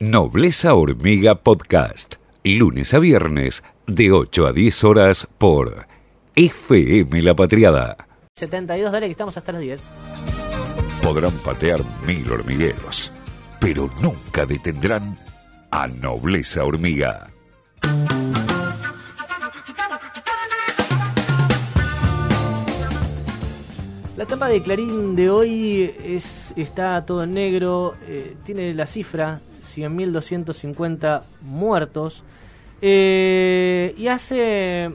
Nobleza Hormiga Podcast, lunes a viernes de 8 a 10 horas por FM La Patriada. 72, dale que estamos hasta las 10. Podrán patear mil hormigueros, pero nunca detendrán a Nobleza Hormiga. La tapa de Clarín de hoy es, está todo en negro, eh, tiene la cifra 100.250 muertos eh, y hace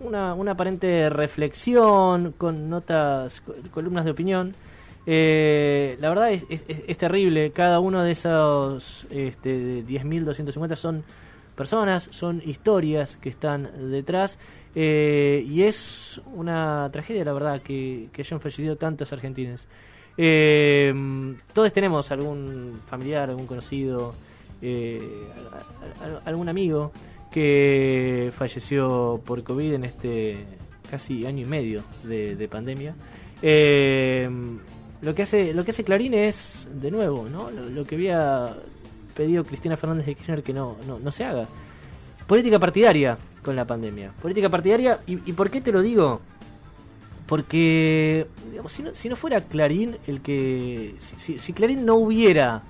una, una, aparente reflexión con notas, columnas de opinión. Eh, la verdad es, es, terrible, cada uno de esos este, 10.250 son personas, son historias que están detrás eh, y es una tragedia, la verdad, que, que hayan fallecido tantos argentinos. Eh, todos tenemos algún familiar, algún conocido, eh, algún amigo que falleció por COVID en este casi año y medio de, de pandemia. Eh, lo que hace lo que hace Clarín es de nuevo, ¿no? Lo, lo que había pedido Cristina Fernández de Kirchner que no, no, no se haga. Política partidaria con la pandemia. Política partidaria, ¿y, y por qué te lo digo? Porque digamos, si, no, si no fuera Clarín el que... Si, Clarín no hubiera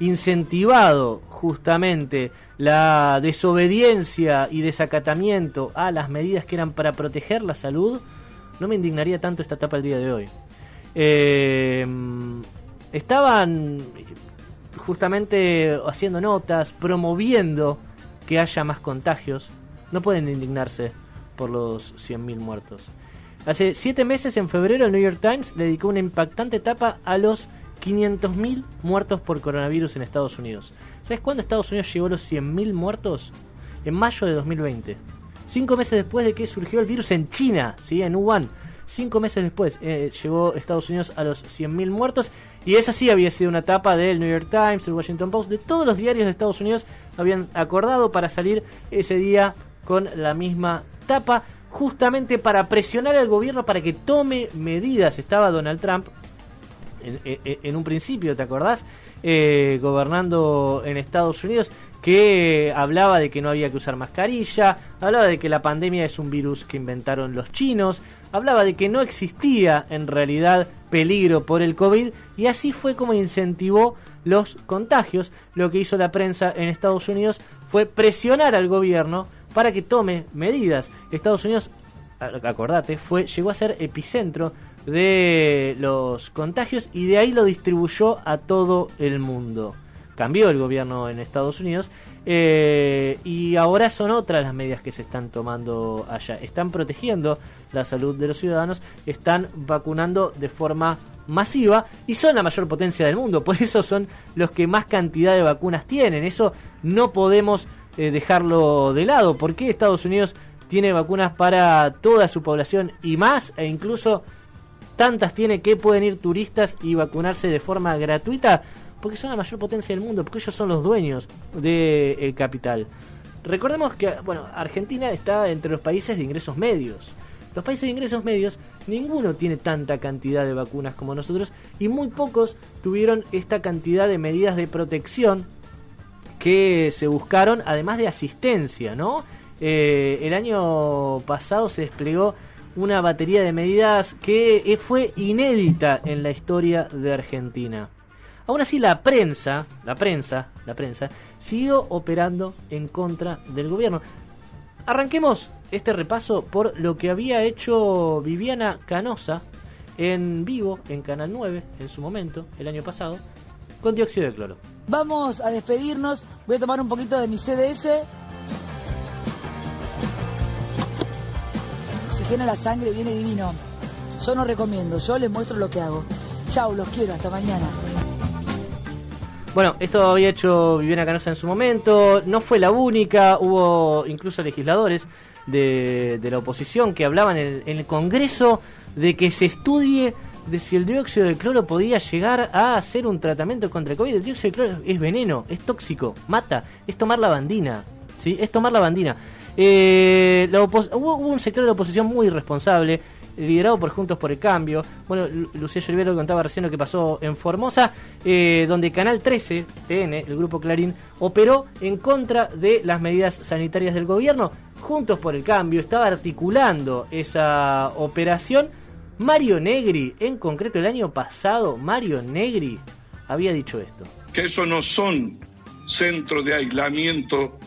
incentivado justamente la desobediencia y desacatamiento a las medidas que eran para proteger la salud, no me indignaría tanto esta etapa el día de hoy. Eh, estaban justamente haciendo notas, promoviendo que haya más contagios. No pueden indignarse por los 100.000 muertos. Hace siete meses, en febrero, el New York Times dedicó una impactante etapa a los 500.000 muertos por coronavirus en Estados Unidos. ¿Sabes cuándo Estados Unidos llegó a los 100.000 muertos? En mayo de 2020. Cinco meses después de que surgió el virus en China, ¿sí? en Wuhan. Cinco meses después eh, llegó Estados Unidos a los 100.000 muertos. Y esa sí había sido una etapa del New York Times, el Washington Post, de todos los diarios de Estados Unidos habían acordado para salir ese día con la misma tapa, justamente para presionar al gobierno para que tome medidas. Estaba Donald Trump en, en, en un principio, ¿te acordás? Eh, gobernando en Estados Unidos, que hablaba de que no había que usar mascarilla, hablaba de que la pandemia es un virus que inventaron los chinos, hablaba de que no existía en realidad peligro por el COVID y así fue como incentivó los contagios. Lo que hizo la prensa en Estados Unidos fue presionar al gobierno para que tome medidas. Estados Unidos, acordate, fue, llegó a ser epicentro de los contagios y de ahí lo distribuyó a todo el mundo. Cambió el gobierno en Estados Unidos eh, y ahora son otras las medidas que se están tomando allá. Están protegiendo la salud de los ciudadanos, están vacunando de forma masiva y son la mayor potencia del mundo. Por eso son los que más cantidad de vacunas tienen. Eso no podemos eh, dejarlo de lado. porque Estados Unidos tiene vacunas para toda su población y más e incluso tantas tiene que pueden ir turistas y vacunarse de forma gratuita porque son la mayor potencia del mundo, porque ellos son los dueños del de capital. Recordemos que bueno, Argentina está entre los países de ingresos medios. Los países de ingresos medios, ninguno tiene tanta cantidad de vacunas como nosotros y muy pocos tuvieron esta cantidad de medidas de protección que se buscaron, además de asistencia, ¿no? Eh, el año pasado se desplegó una batería de medidas que fue inédita en la historia de Argentina. Aún así la prensa, la prensa, la prensa siguió operando en contra del gobierno. Arranquemos este repaso por lo que había hecho Viviana Canosa en vivo en Canal 9 en su momento, el año pasado, con dióxido de cloro. Vamos a despedirnos, voy a tomar un poquito de mi CDS oxigena la sangre, viene divino. Yo no recomiendo, yo les muestro lo que hago. Chau, los quiero, hasta mañana. Bueno, esto había hecho Viviana Canosa en su momento, no fue la única, hubo incluso legisladores de, de la oposición que hablaban en el, en el, Congreso de que se estudie de si el dióxido de cloro podía llegar a hacer un tratamiento contra el COVID. El dióxido de cloro es veneno, es tóxico, mata, es tomar la bandina, ¿sí? Es tomar la bandina. Eh, hubo, hubo, un sector de la oposición muy irresponsable liderado por Juntos por el Cambio. Bueno, Lucía Olivero contaba recién lo que pasó en Formosa, eh, donde Canal 13, TN, el grupo Clarín, operó en contra de las medidas sanitarias del gobierno. Juntos por el Cambio estaba articulando esa operación. Mario Negri, en concreto el año pasado, Mario Negri había dicho esto. Que eso no son centros de aislamiento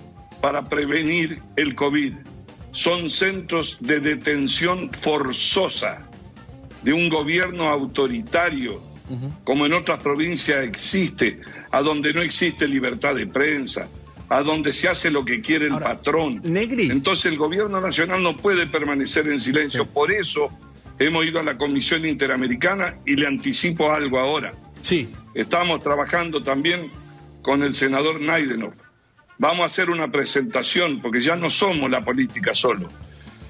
para prevenir el COVID. Son centros de detención forzosa de un gobierno autoritario, como en otras provincias existe, a donde no existe libertad de prensa, a donde se hace lo que quiere el patrón. Entonces el gobierno nacional no puede permanecer en silencio. Por eso hemos ido a la Comisión Interamericana y le anticipo algo ahora. Sí. Estamos trabajando también con el senador Naidenov vamos a hacer una presentación, porque ya no somos la política solo,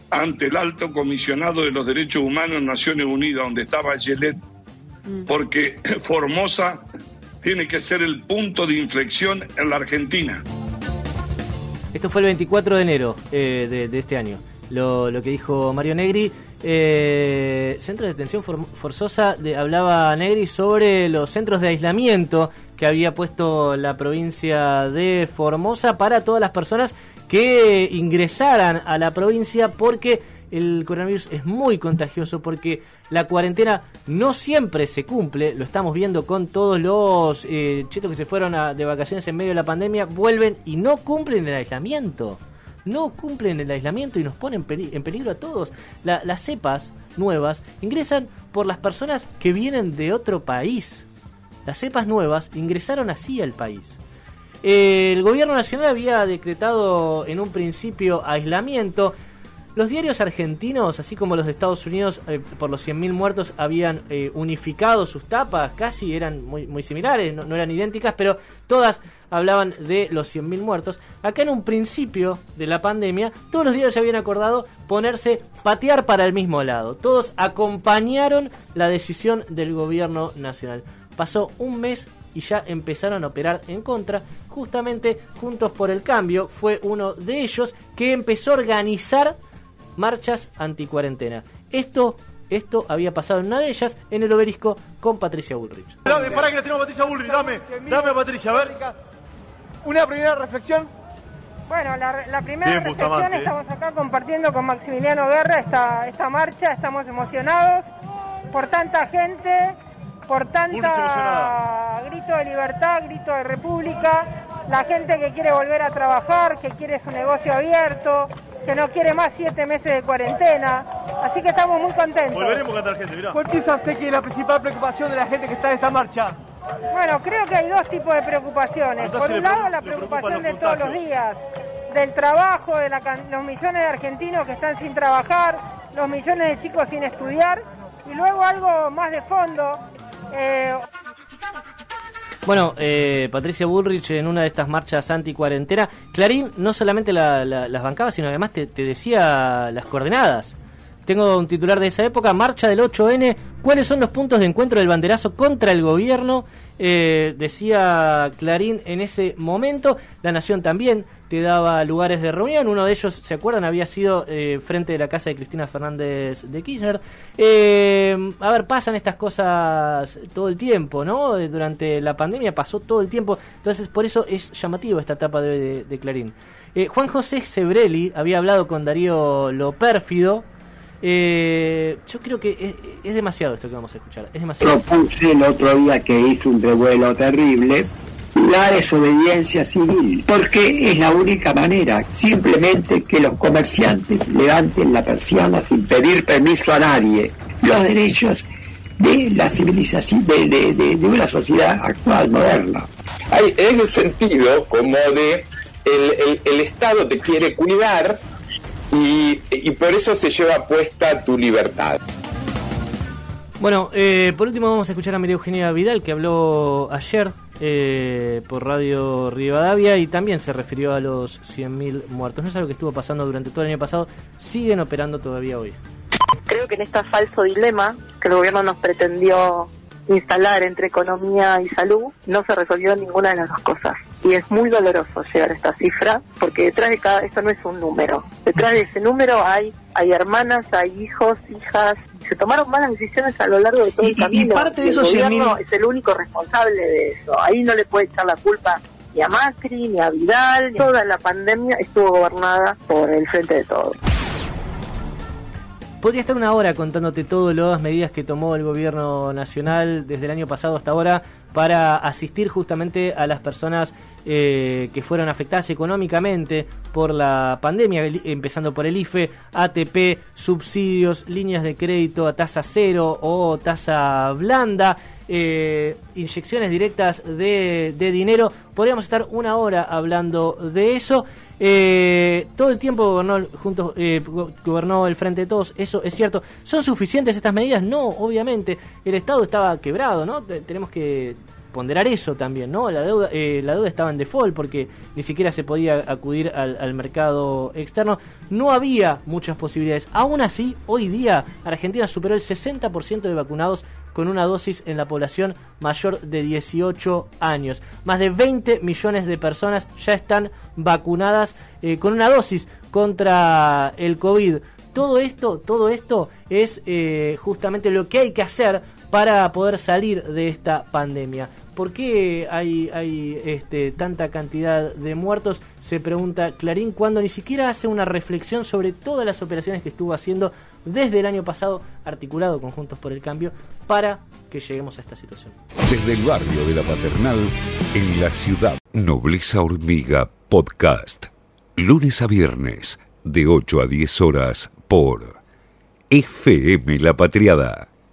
ante el alto comisionado de los derechos humanos en Naciones Unidas, donde estaba Gelet, mm. porque Formosa tiene que ser el punto de inflexión en la Argentina. Esto fue el 24 de enero eh, de, este año, lo, que dijo Mario Negri. Eh, centro de detención forzosa, hablaba Negri sobre los centros de aislamiento que había puesto la provincia de Formosa para todas las personas que ingresaran a la provincia porque el coronavirus es muy contagioso porque la cuarentena no siempre se cumple, lo estamos viendo con todos los eh, chitos que se fueron de vacaciones en medio de la pandemia, vuelven y no cumplen el aislamiento. No cumplen el aislamiento y nos ponen en peligro a todos. las cepas nuevas ingresan por las personas que vienen de otro país las cepas nuevas ingresaron así al país. El gobierno nacional había decretado en un principio aislamiento. Los diarios argentinos, así como los de Estados Unidos, eh, por los 100.000 muertos, habían eh, unificado sus tapas, casi eran muy, similares, no, eran idénticas, pero todas hablaban de los 100.000 muertos. Acá en un principio de la pandemia, todos los diarios se habían acordado ponerse, patear para el mismo lado. Todos acompañaron la decisión del gobierno nacional. Pasó un mes y ya empezaron a operar en contra. Justamente Juntos por el Cambio fue uno de ellos que empezó a organizar marchas anticuarentena. Esto, esto había pasado en una de ellas en el obelisco con Patricia Bullrich. Dame, para que la tenemos a Patricia Bullrich, dame, dame a Patricia, a ver. Una primera reflexión. Bueno, la, primera reflexión, estamos acá compartiendo con Maximiliano Guerra esta, esta marcha, estamos emocionados por tanta gente por tanta grito de libertad, grito de república, la gente que quiere volver a trabajar, que quiere su negocio abierto, que no quiere más siete meses de cuarentena. Así que estamos muy contentos. Volveremos a cantar gente, mirá. ¿Cuál piensa usted que es la principal preocupación de la gente que está en esta marcha? Bueno, creo que hay dos tipos de preocupaciones. Por un lado, la preocupación de todos los días, del trabajo, de los millones de argentinos que están sin trabajar, los millones de chicos sin estudiar, y luego algo más de fondo, eh, bueno, eh, Patricia Bullrich en una de estas marchas anti-cuarentena, Clarín no solamente las bancaba, sino además te, decía las coordenadas. Tengo un titular de esa época, marcha del 8N, ¿cuáles son los puntos de encuentro del banderazo contra el gobierno? Eh, decía Clarín en ese momento, La Nación también te daba lugares de reunión. Uno de ellos, ¿se acuerdan? Había sido eh, frente de la casa de Cristina Fernández de Kirchner. Eh, a ver, pasan estas cosas todo el tiempo, ¿no? Durante la pandemia pasó todo el tiempo. Entonces, por eso es llamativo esta etapa de, Clarín. Eh, Juan José Sebrelli había hablado con Darío Lo Pérfido. Yo creo que es, demasiado esto que vamos a escuchar. Es demasiado. Propuse el otro día que hizo un revuelo terrible la desobediencia civil, porque es la única manera, simplemente que los comerciantes levanten la persiana sin pedir permiso a nadie. Los derechos de la civilización, de, una sociedad actual, moderna. Hay en el sentido como de el, Estado te quiere cuidar y, y por eso se lleva puesta tu libertad. Bueno, eh, por último vamos a escuchar a María Eugenia Vidal que habló ayer eh, por Radio Rivadavia y también se refirió a los 100.000 muertos. No es algo que estuvo pasando durante todo el año pasado, siguen operando todavía hoy. Creo que en este falso dilema que el gobierno nos pretendió instalar entre economía y salud, no se resolvió ninguna de las dos cosas. Y es muy doloroso llegar a esta cifra, porque detrás de cada, esto no es un número, detrás de ese número hay hay hermanas, hay hijos, hijas, se tomaron malas decisiones a lo largo de todo el camino. Y parte de el gobierno es el único responsable de eso. Ahí no le puede echar la culpa ni a Macri, ni a Vidal. Toda la pandemia estuvo gobernada por el frente de todos. Podría estar una hora contándote todas las medidas que tomó el gobierno nacional desde el año pasado hasta ahora para asistir justamente a las personas eh, que fueron afectadas económicamente por la pandemia, empezando por el IFE, ATP, subsidios, líneas de crédito a tasa cero o tasa blanda, eh, inyecciones directas de, de dinero. Podríamos estar una hora hablando de eso. Eh, todo el tiempo gobernó, juntos, eh, gobernó el Frente de Todos, eso es cierto. ¿Son suficientes estas medidas? No, obviamente. El Estado estaba quebrado, ¿no? Tenemos que ponderar eso también, ¿no? La deuda, eh, la deuda estaba en default porque ni siquiera se podía acudir al, al, mercado externo. No había muchas posibilidades. Aún así, hoy día Argentina superó el 60% de vacunados con una dosis en la población mayor de 18 años. Más de 20 millones de personas ya están vacunadas eh, con una dosis contra el COVID. Todo esto, todo esto es eh, justamente lo que hay que hacer para poder salir de esta pandemia. ¿Por qué hay, hay este, tanta cantidad de muertos? Se pregunta Clarín cuando ni siquiera hace una reflexión sobre todas las operaciones que estuvo haciendo desde el año pasado, articulado con Juntos por el Cambio, para que lleguemos a esta situación. Desde el barrio de la Paternal, en la ciudad. Nobleza Hormiga Podcast. Lunes a viernes, de 8 a 10 horas, por FM La Patriada.